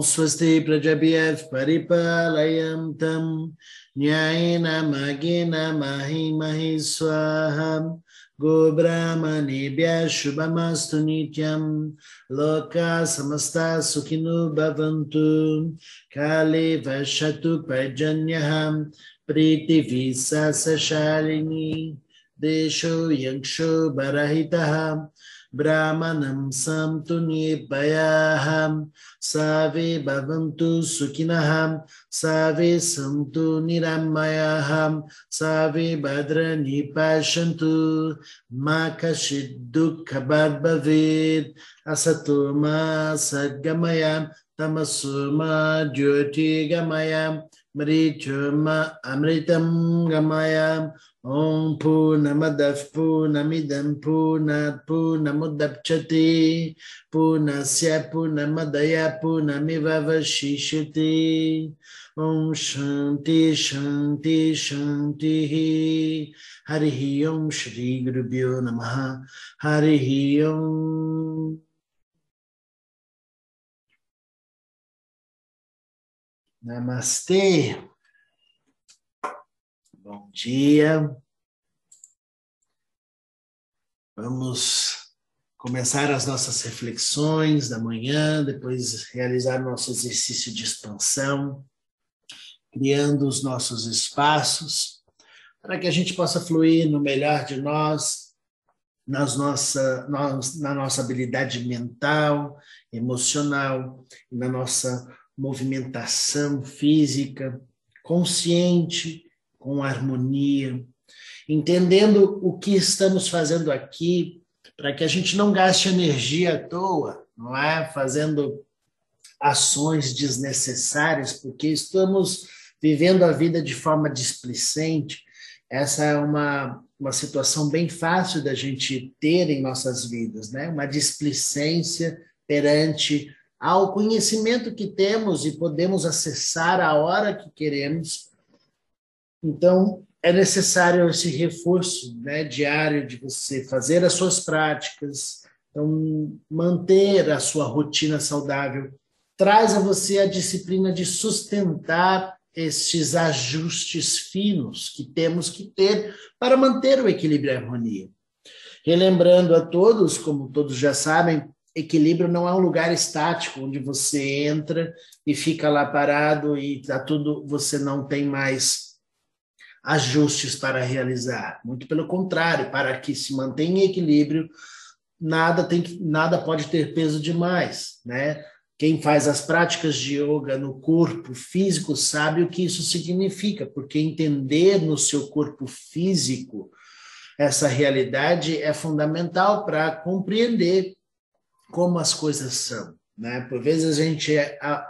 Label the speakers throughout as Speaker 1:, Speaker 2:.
Speaker 1: Om Swasti Prajabhyav Paripalayam Tam Nyayena Magena Mahi Mahi Swaham Gobrahmanebhya Shubhamastu Nityam Loka Samasta Sukhinu Bhavantu Kale Vashatu Pajanyaham Priti Visasa Shalini Desho ब्राह्मणं सन्तुनिर्भयाहं सर्वे भवन्तु सुखिनहं सर्वे सन्तु निरामयाहं सर्वे भद्रनि पश्यन्तु मा कश्चित् दुःखभाग् भवेत् असतो मा सद्गमयां तमसो मा ज्योतिर्गमयां मृचो मा अमृतं गमयाम् ॐ पूर्णमदः पूर्णमिदं पूर्णात् पूर्णमुदप्स्यते पूर्णस्य पूर्णमदय पूर्णमिव वशिष्यते ॐ शान्ति शान्ति शान्तिः। हरिः ॐ श्रीगुरुभ्यो नमः। हरिः ॐ नमस्ते। Bom dia. Vamos começar as nossas reflexões da manhã, depois realizar nosso exercício de expansão, criando os nossos espaços para que a gente possa fluir no melhor de nós, nas nossa, na nossa habilidade mental, emocional, na nossa movimentação física, consciente, com harmonia, entendendo o que estamos fazendo aqui, para que a gente não gaste energia à toa, não é? Fazendo ações desnecessárias, porque estamos vivendo a vida de forma displicente. Essa é uma, uma situação bem fácil da gente ter em nossas vidas, né? Uma displicência perante ao conhecimento que temos e podemos acessar a hora que queremos. Então, é necessário esse reforço né, diário de você fazer as suas práticas, então, manter a sua rotina saudável, traz a você a disciplina de sustentar estes ajustes finos que temos que ter para manter o equilíbrio e a harmonia. Relembrando a todos, como todos já sabem, equilíbrio não é um lugar estático onde você entra e fica lá parado e tá tudo, você não tem mais ajustes para realizar. Muito pelo contrário, para que se mantenha equilíbrio, nada tem que, nada pode ter peso demais, né? Quem faz as práticas de yoga no corpo físico sabe o que isso significa, porque entender no seu corpo físico essa realidade é fundamental para compreender como as coisas são. Né? Por vezes a gente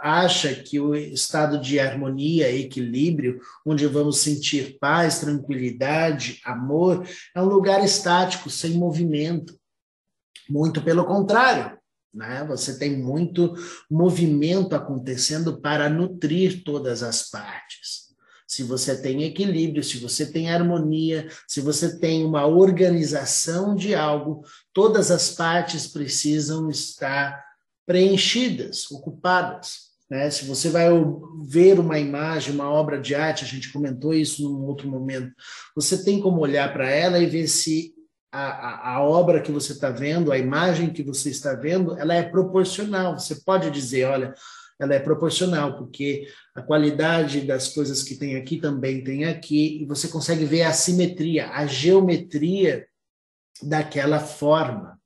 Speaker 1: acha que o estado de harmonia, equilíbrio, onde vamos sentir paz, tranquilidade, amor, é um lugar estático, sem movimento. Muito pelo contrário, né? Você tem muito movimento acontecendo para nutrir todas as partes. Se você tem equilíbrio, se você tem harmonia, se você tem uma organização de algo, todas as partes precisam estar preenchidas, ocupadas. Né? Se você vai ver uma imagem, uma obra de arte, a gente comentou isso num outro momento, você tem como olhar para ela e ver se a, a, a obra que você está vendo, a imagem que você está vendo, ela é proporcional. Você pode dizer, olha, ela é proporcional, porque a qualidade das coisas que tem aqui também tem aqui, e você consegue ver a simetria, a geometria daquela forma.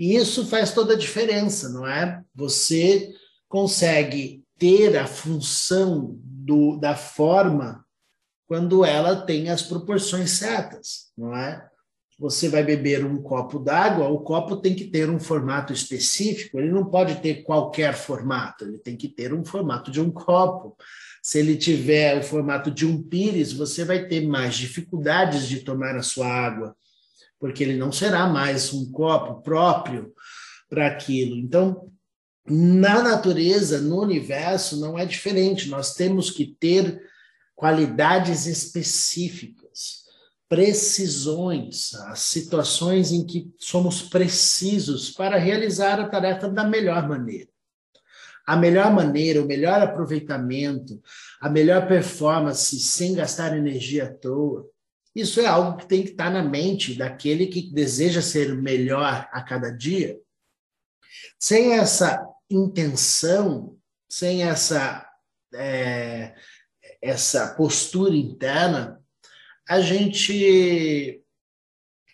Speaker 1: E isso faz toda a diferença, não é? Você consegue ter a função do, da forma quando ela tem as proporções certas, não é? Você vai beber um copo d'água, o copo tem que ter um formato específico, ele não pode ter qualquer formato, ele tem que ter um formato de um copo. Se ele tiver o formato de um pires, você vai ter mais dificuldades de tomar a sua água porque ele não será mais um copo próprio para aquilo. Então, na natureza, no universo, não é diferente. Nós temos que ter qualidades específicas, precisões, as situações em que somos precisos para realizar a tarefa da melhor maneira. a melhor maneira, o melhor aproveitamento, a melhor performance sem gastar energia à toa. Isso é algo que tem que estar na mente daquele que deseja ser melhor a cada dia. Sem essa intenção, sem essa, é, essa postura interna, a gente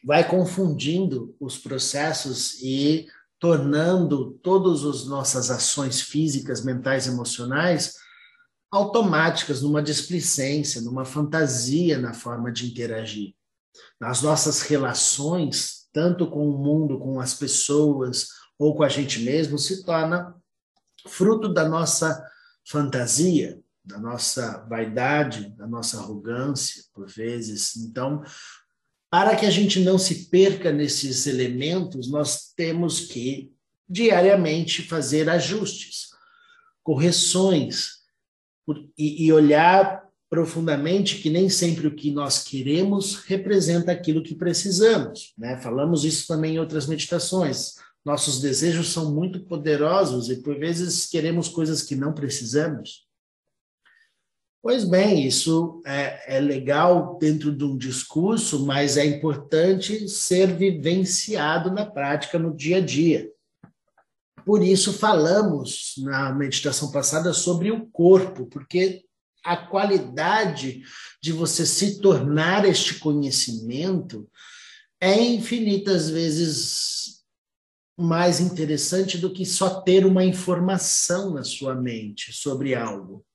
Speaker 1: vai confundindo os processos e tornando todas as nossas ações físicas, mentais, emocionais automáticas, numa displicência, numa fantasia na forma de interagir. Nas nossas relações, tanto com o mundo, com as pessoas ou com a gente mesmo, se torna fruto da nossa fantasia, da nossa vaidade, da nossa arrogância, por vezes. Então, para que a gente não se perca nesses elementos, nós temos que diariamente fazer ajustes, correções e, olhar profundamente que nem sempre o que nós queremos representa aquilo que precisamos. Né? Falamos isso também em outras meditações. Nossos desejos são muito poderosos e por vezes queremos coisas que não precisamos. Pois bem, isso é, é, legal dentro de um discurso, mas é importante ser vivenciado na prática, no dia a dia. Por isso, falamos na meditação passada sobre o corpo, porque a qualidade de você se tornar este conhecimento é infinitas vezes mais interessante do que só ter uma informação na sua mente sobre algo.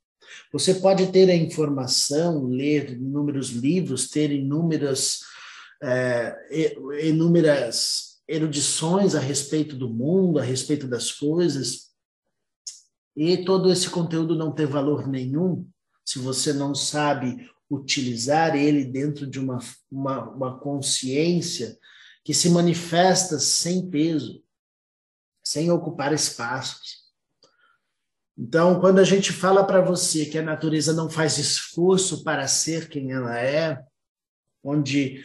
Speaker 1: Você pode ter a informação, ler inúmeros livros, ter inúmeras, é, inúmeras erudições a respeito do mundo, a respeito das coisas, e todo esse conteúdo não ter valor nenhum se você não sabe utilizar ele dentro de uma, uma, uma consciência que se manifesta sem peso, sem ocupar espaços. Então, quando a gente fala para você que a natureza não faz esforço para ser quem ela é, onde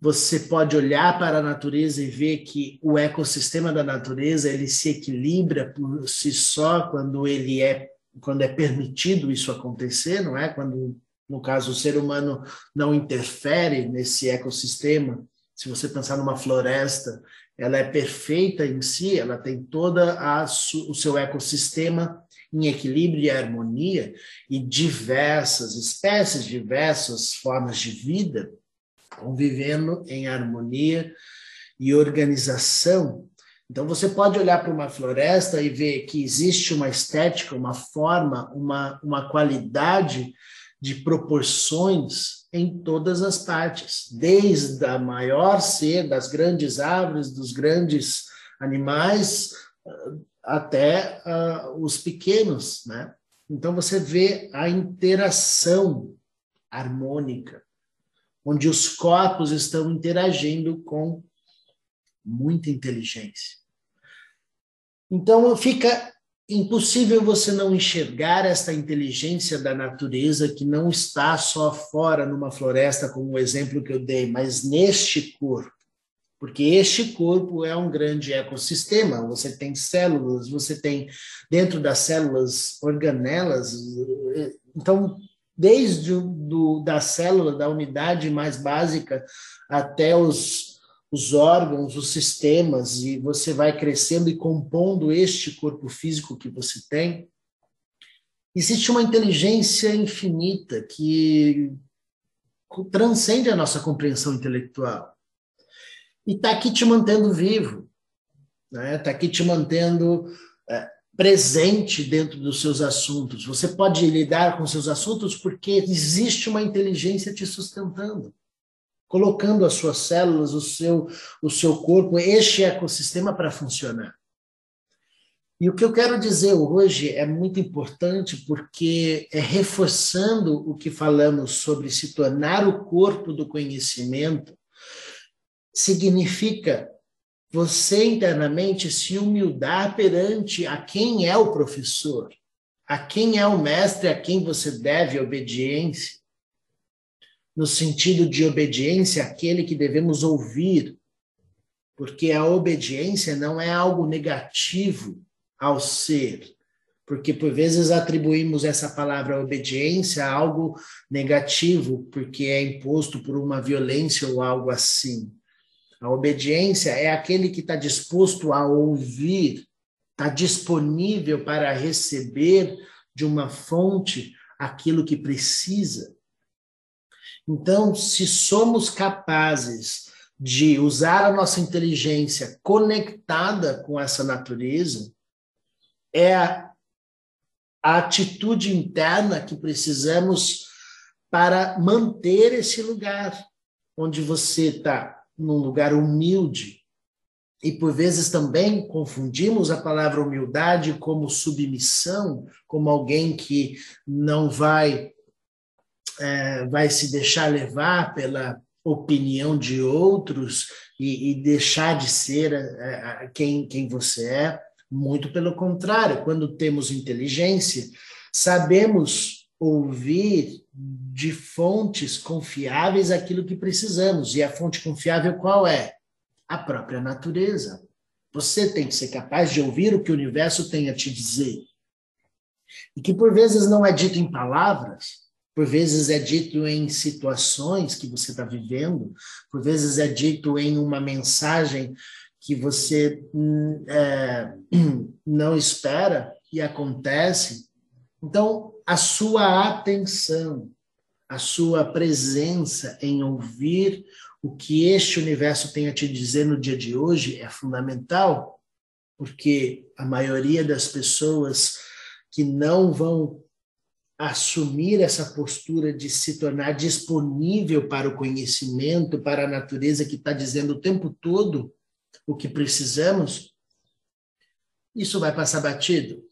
Speaker 1: você pode olhar para a natureza e ver que o ecossistema da natureza ele se equilibra por si só quando ele é quando é permitido isso acontecer, não é? Quando no caso o ser humano não interfere nesse ecossistema. Se você pensar numa floresta, ela é perfeita em si, ela tem toda a o seu ecossistema em equilíbrio e harmonia, e diversas espécies, diversas formas de vida convivendo em harmonia e organização. Então, você pode olhar para uma floresta e ver que existe uma estética, uma forma, uma, uma qualidade de proporções em todas as partes, desde a maior ser, das grandes árvores, dos grandes animais, até uh, os pequenos, né? Então você vê a interação harmônica, onde os corpos estão interagindo com muita inteligência. Então fica impossível você não enxergar esta inteligência da natureza que não está só fora numa floresta, como o exemplo que eu dei, mas neste corpo porque este corpo é um grande ecossistema. Você tem células, você tem dentro das células organelas. Então, desde o, do, da célula, da unidade mais básica, até os, os órgãos, os sistemas, e você vai crescendo e compondo este corpo físico que você tem. Existe uma inteligência infinita que transcende a nossa compreensão intelectual e está aqui te mantendo vivo, está né? Tá aqui te mantendo é, presente dentro dos seus assuntos. Você pode lidar com seus assuntos porque existe uma inteligência te sustentando, colocando as suas células, o seu, o seu corpo, este ecossistema para funcionar. E o que eu quero dizer hoje é muito importante porque é reforçando o que falamos sobre se tornar o corpo do conhecimento significa você internamente se humildar perante a quem é o professor, a quem é o mestre, a quem você deve obediência, no sentido de obediência àquele que devemos ouvir, porque a obediência não é algo negativo ao ser, porque por vezes atribuímos essa palavra obediência a algo negativo, porque é imposto por uma violência ou algo assim. A obediência é aquele que está disposto a ouvir, está disponível para receber de uma fonte aquilo que precisa. Então, se somos capazes de usar a nossa inteligência conectada com essa natureza, é a, atitude interna que precisamos para manter esse lugar onde você está, num lugar humilde. E por vezes também confundimos a palavra humildade como submissão, como alguém que não vai é, vai se deixar levar pela opinião de outros e, e deixar de ser é, quem, quem você é. Muito pelo contrário, quando temos inteligência, sabemos ouvir de fontes confiáveis aquilo que precisamos. E a fonte confiável qual é? A própria natureza. Você tem que ser capaz de ouvir o que o universo tem a te dizer. E que por vezes não é dito em palavras, por vezes é dito em situações que você está vivendo, por vezes é dito em uma mensagem que você hum, é, não espera e acontece. Então, a sua atenção, a sua presença em ouvir o que este universo tem a te dizer no dia de hoje é fundamental, porque a maioria das pessoas que não vão assumir essa postura de se tornar disponível para o conhecimento, para a natureza que está dizendo o tempo todo o que precisamos, isso vai passar batido.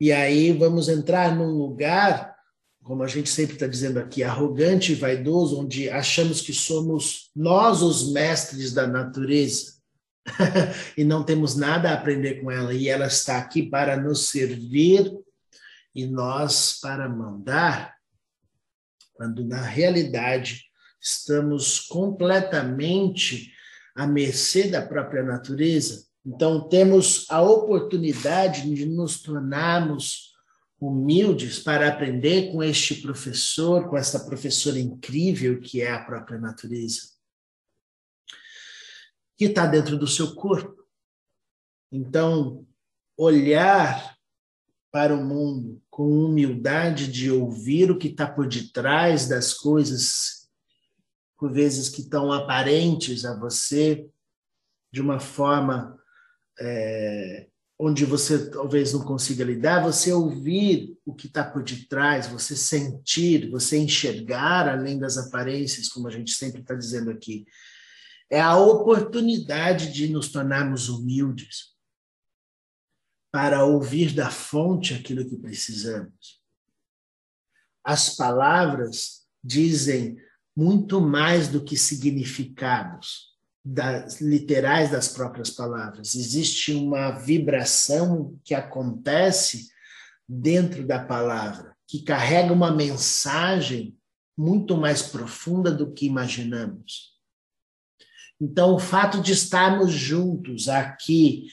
Speaker 1: E aí vamos entrar num lugar, como a gente sempre está dizendo aqui, arrogante e vaidoso, onde achamos que somos nós os mestres da natureza. e não temos nada a aprender com ela, e ela está aqui para nos servir e nós para mandar, quando na realidade estamos completamente à mercê da própria natureza. Então, temos a oportunidade de nos tornarmos humildes para aprender com este professor, com essa professora incrível que é a própria natureza, que está dentro do seu corpo. Então, olhar para o mundo com humildade de ouvir o que está por detrás das coisas, por vezes que estão aparentes a você, de uma forma é, onde você talvez não consiga lidar, você ouvir o que está por detrás, você sentir, você enxergar além das aparências, como a gente sempre está dizendo aqui. É a oportunidade de nos tornarmos humildes para ouvir da fonte aquilo que precisamos. As palavras dizem muito mais do que significados das, literais das próprias palavras. Existe uma vibração que acontece dentro da palavra, que carrega uma mensagem muito mais profunda do que imaginamos. Então, o fato de estarmos juntos aqui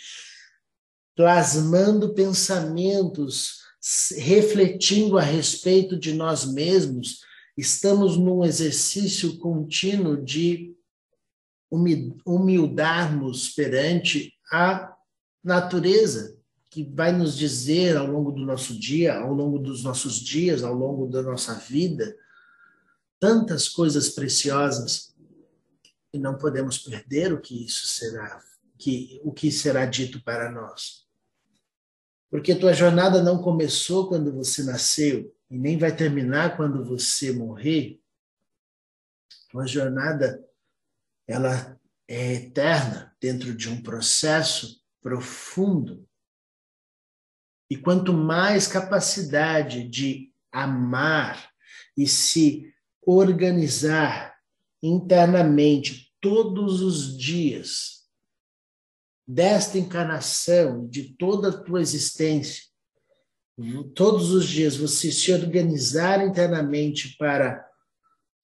Speaker 1: plasmando pensamentos, refletindo a respeito de nós mesmos, estamos num exercício contínuo de humildarmos perante a natureza, que vai nos dizer ao longo do nosso dia, ao longo dos nossos dias, ao longo da nossa vida, tantas coisas preciosas e não podemos perder o que isso será, que o que será dito para nós. Porque tua jornada não começou quando você nasceu e nem vai terminar quando você morrer. Tua jornada ela é eterna dentro de um processo profundo. E quanto mais capacidade de amar e se organizar internamente todos os dias desta encarnação, de toda a tua existência, todos os dias você se organizar internamente para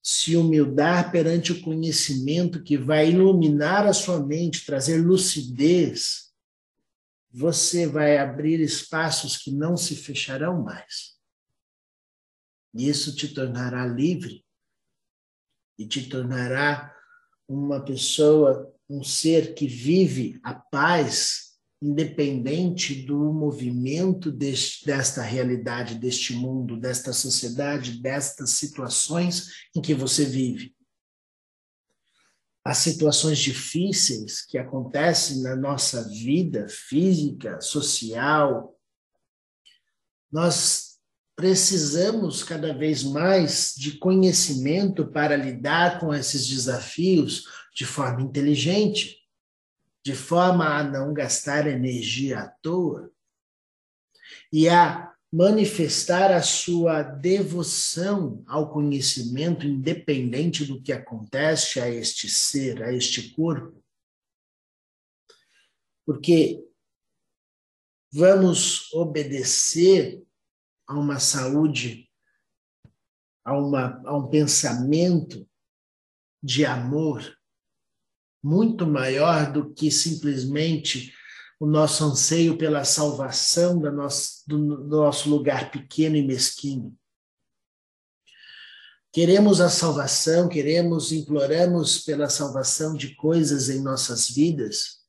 Speaker 1: se humildar perante o conhecimento que vai iluminar a sua mente, trazer lucidez, você vai abrir espaços que não se fecharão mais. Isso te tornará livre e te tornará uma pessoa, um ser que vive a paz independente do movimento deste, desta realidade, deste mundo, desta sociedade, destas situações em que você vive. As situações difíceis que acontecem na nossa vida física, social, nós precisamos cada vez mais de conhecimento para lidar com esses desafios de forma inteligente, de forma a não gastar energia à toa e a manifestar a sua devoção ao conhecimento independente do que acontece a este ser, a este corpo. Porque vamos obedecer a uma saúde, a, uma, a um pensamento de amor muito maior do que simplesmente o nosso anseio pela salvação do nosso, do, nosso lugar pequeno e mesquinho. Queremos a salvação, queremos, imploramos pela salvação de coisas em nossas vidas,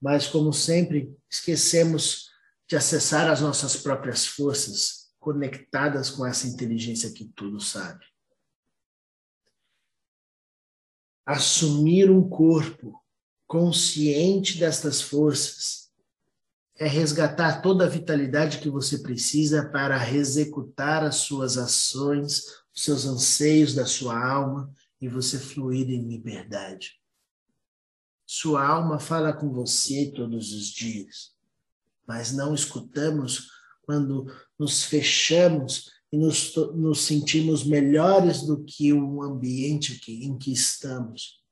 Speaker 1: mas, como sempre, esquecemos de acessar as nossas próprias forças, conectadas com essa inteligência que tudo sabe. Assumir um corpo consciente destas forças é resgatar toda a vitalidade que você precisa para executar as suas ações, os seus anseios da sua alma e você fluir em liberdade. Sua alma fala com você todos os dias mas não escutamos quando nos fechamos e nos, nos sentimos melhores do que o ambiente que, em que estamos.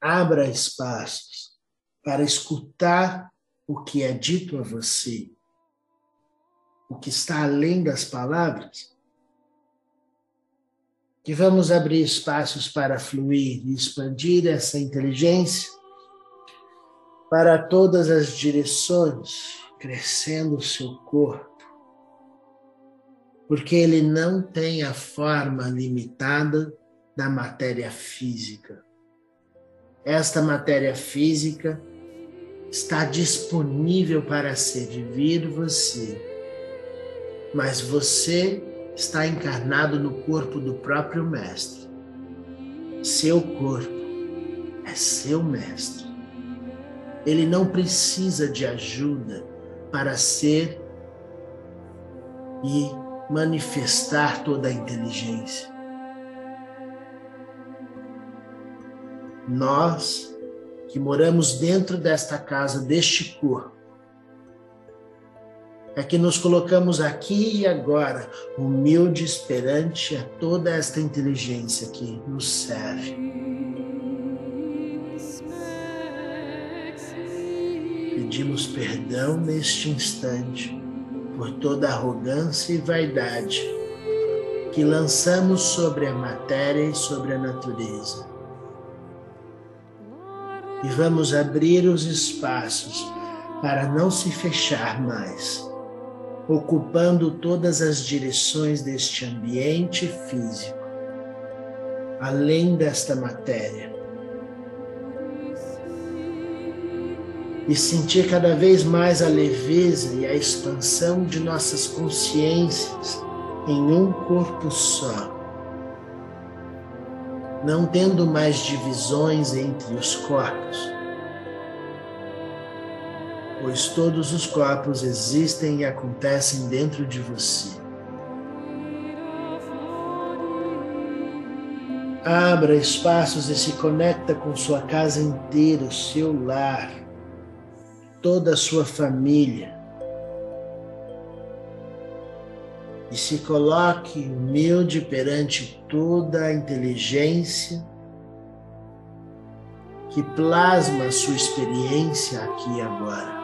Speaker 1: Abra espaços para escutar o que é dito a você, o que está além das palavras. Que vamos abrir espaços para fluir e expandir essa inteligência para todas as direções, crescendo o seu corpo, porque ele não tem a forma limitada da matéria física. Esta matéria física está disponível para servir você, mas você está encarnado no corpo do próprio Mestre. Seu corpo é seu Mestre. Ele não precisa de ajuda para ser e manifestar toda a inteligência. Nós que moramos dentro desta casa, deste corpo, é que nos colocamos aqui e agora, humildes perante a toda esta inteligência que nos serve. Pedimos perdão neste instante por toda arrogância e vaidade que lançamos sobre a matéria e sobre a natureza. E vamos abrir os espaços para não se fechar mais, ocupando todas as direções deste ambiente físico, além desta matéria e sentir cada vez mais a leveza e a expansão de nossas consciências em um corpo só, não tendo mais divisões entre os corpos, pois todos os corpos existem e acontecem dentro de você. Abra espaços e se conecta com sua casa inteira, o seu lar toda a sua família. E se coloque humilde perante toda a inteligência que plasma a sua experiência aqui e agora.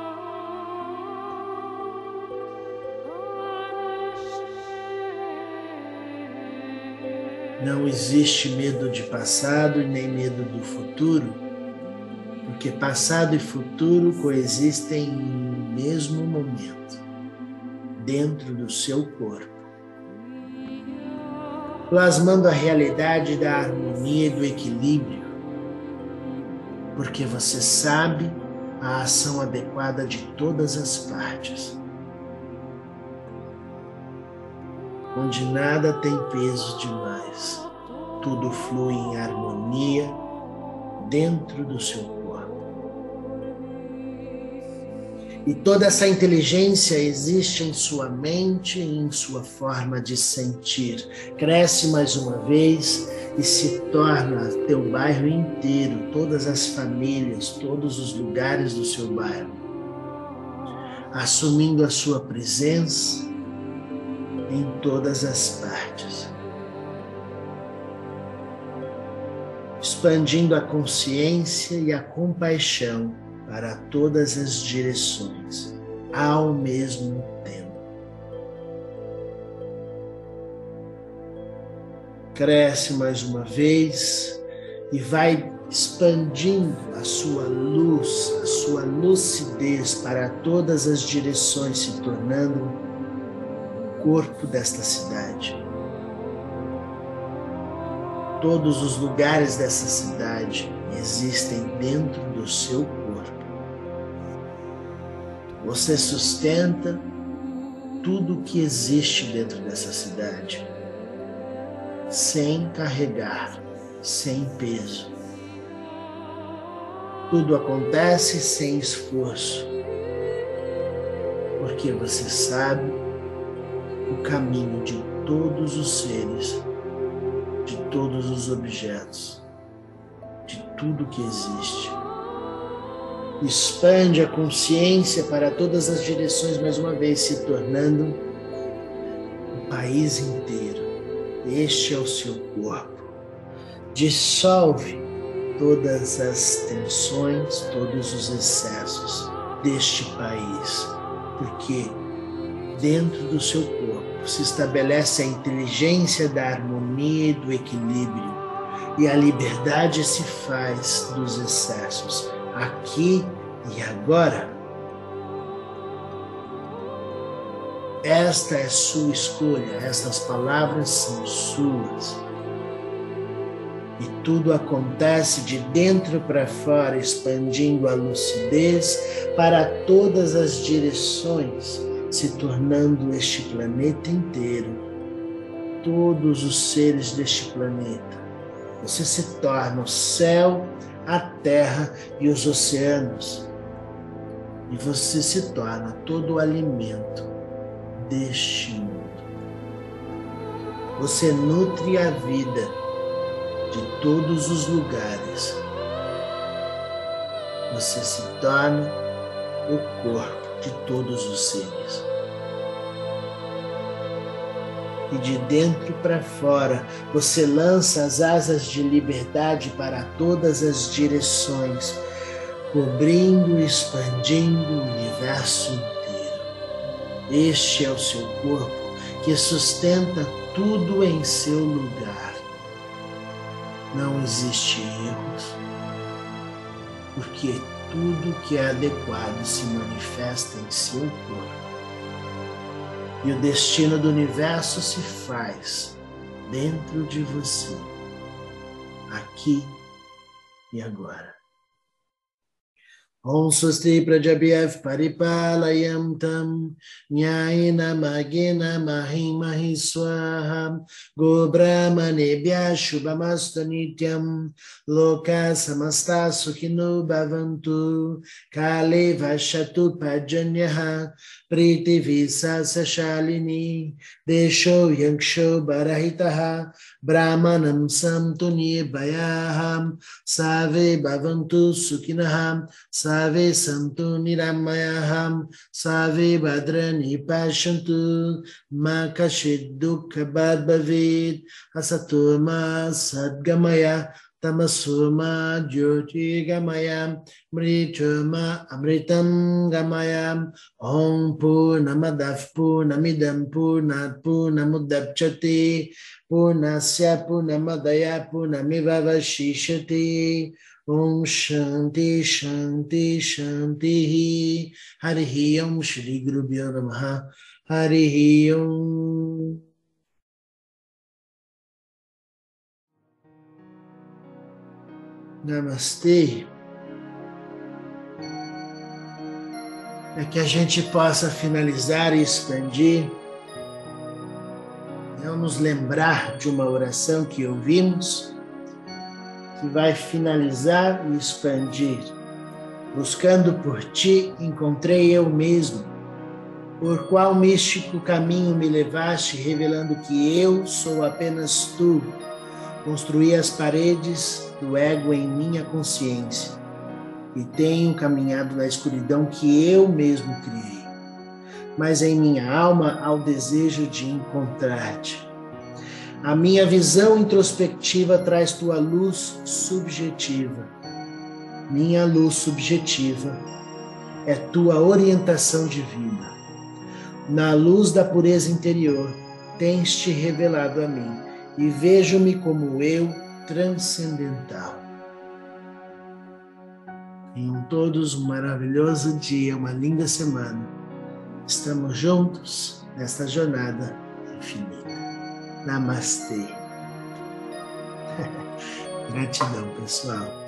Speaker 1: Não existe medo de passado nem medo do futuro porque passado e futuro coexistem no mesmo momento, dentro do seu corpo, plasmando a realidade da harmonia e do equilíbrio, porque você sabe a ação adequada de todas as partes. Onde nada tem peso demais, tudo flui em harmonia dentro do seu corpo. E toda essa inteligência existe em sua mente e em sua forma de sentir. Cresce mais uma vez e se torna teu bairro inteiro, todas as famílias, todos os lugares do seu bairro, assumindo a sua presença em todas as partes. Expandindo a consciência e a compaixão para todas as direções ao mesmo tempo. Cresce mais uma vez e vai expandindo a sua luz, a sua lucidez para todas as direções, se tornando o corpo desta cidade. Todos os lugares dessa cidade existem dentro do seu corpo você sustenta tudo o que existe dentro dessa cidade, sem carregar, sem peso. Tudo acontece sem esforço, porque você sabe o caminho de todos os seres, de todos os objetos, de tudo que existe expande a consciência para todas as direções, mais uma vez se tornando o país inteiro. Este é o seu corpo. Dissolve todas as tensões, todos os excessos deste país, porque dentro do seu corpo se estabelece a inteligência da harmonia e do equilíbrio, e a liberdade se faz dos excessos aqui e agora. Esta é sua escolha, estas palavras são suas. E tudo acontece de dentro para fora, expandindo a lucidez para todas as direções, se tornando este planeta inteiro, todos os seres deste planeta. Você se torna o céu a terra e os oceanos. E você se torna todo o alimento deste mundo. Você nutre a vida de todos os lugares. Você se torna o corpo de todos os seres. E de dentro para fora você lança as asas de liberdade para todas as direções, cobrindo e expandindo o universo inteiro. Este é o seu corpo que sustenta tudo em seu lugar. Não existe erros, porque tudo que é adequado se manifesta em seu corpo e o destino do universo se faz dentro de você, aqui e agora. Om Swasti Prajabhyav Paripalayam Tam Nyayena Magena Mahi Mahi Swaha Go Brahmanebhya Shubhamastu Nityam Loka Samasta Sukhino Bhavantu Kale Vashatu Pajanyaha Priti Visasa Shalini Desho ब्राह्मणं सन्तु निर्भयाहं सर्वे भवन्तु सुखिनः सर्वे सन्तु निरामयाहां सर्वे वे पश्यन्तु मा कश्चित् कश्चिद् दुःखबार्भवेत् हसतु मा सद्गमय तमस्वमा ज्योतिगमयां मृचुमा अमृतं गमयाम् ॐ पूर्णमदः, पूर्णमिदं, पूर्णात् पूर्णमुदप्स्यते पूर्णस्य, पूर्णमदया पूर्णमिवशिष्यते ॐ शान्ति शान्ति, शान्तिः। हरिः ॐ श्रीगुरुभ्यो नमः। हरिः ॐ Namastê. É que a gente possa finalizar e expandir. Vamos lembrar de uma oração que ouvimos, que vai finalizar e expandir. Buscando por ti, encontrei eu mesmo. Por qual místico caminho me levaste, revelando que eu sou apenas tu? Construí as paredes do ego em minha consciência e tenho caminhado na escuridão que eu mesmo criei. Mas em minha alma há o desejo de encontrar-te. A minha visão introspectiva traz tua luz subjetiva. Minha luz subjetiva é tua orientação divina. Na luz da pureza interior, tens te revelado a mim e vejo-me como eu transcendental. Tenham todos um maravilhoso dia, uma linda semana. Estamos juntos nesta jornada infinita. Namastê. Gratidão, pessoal.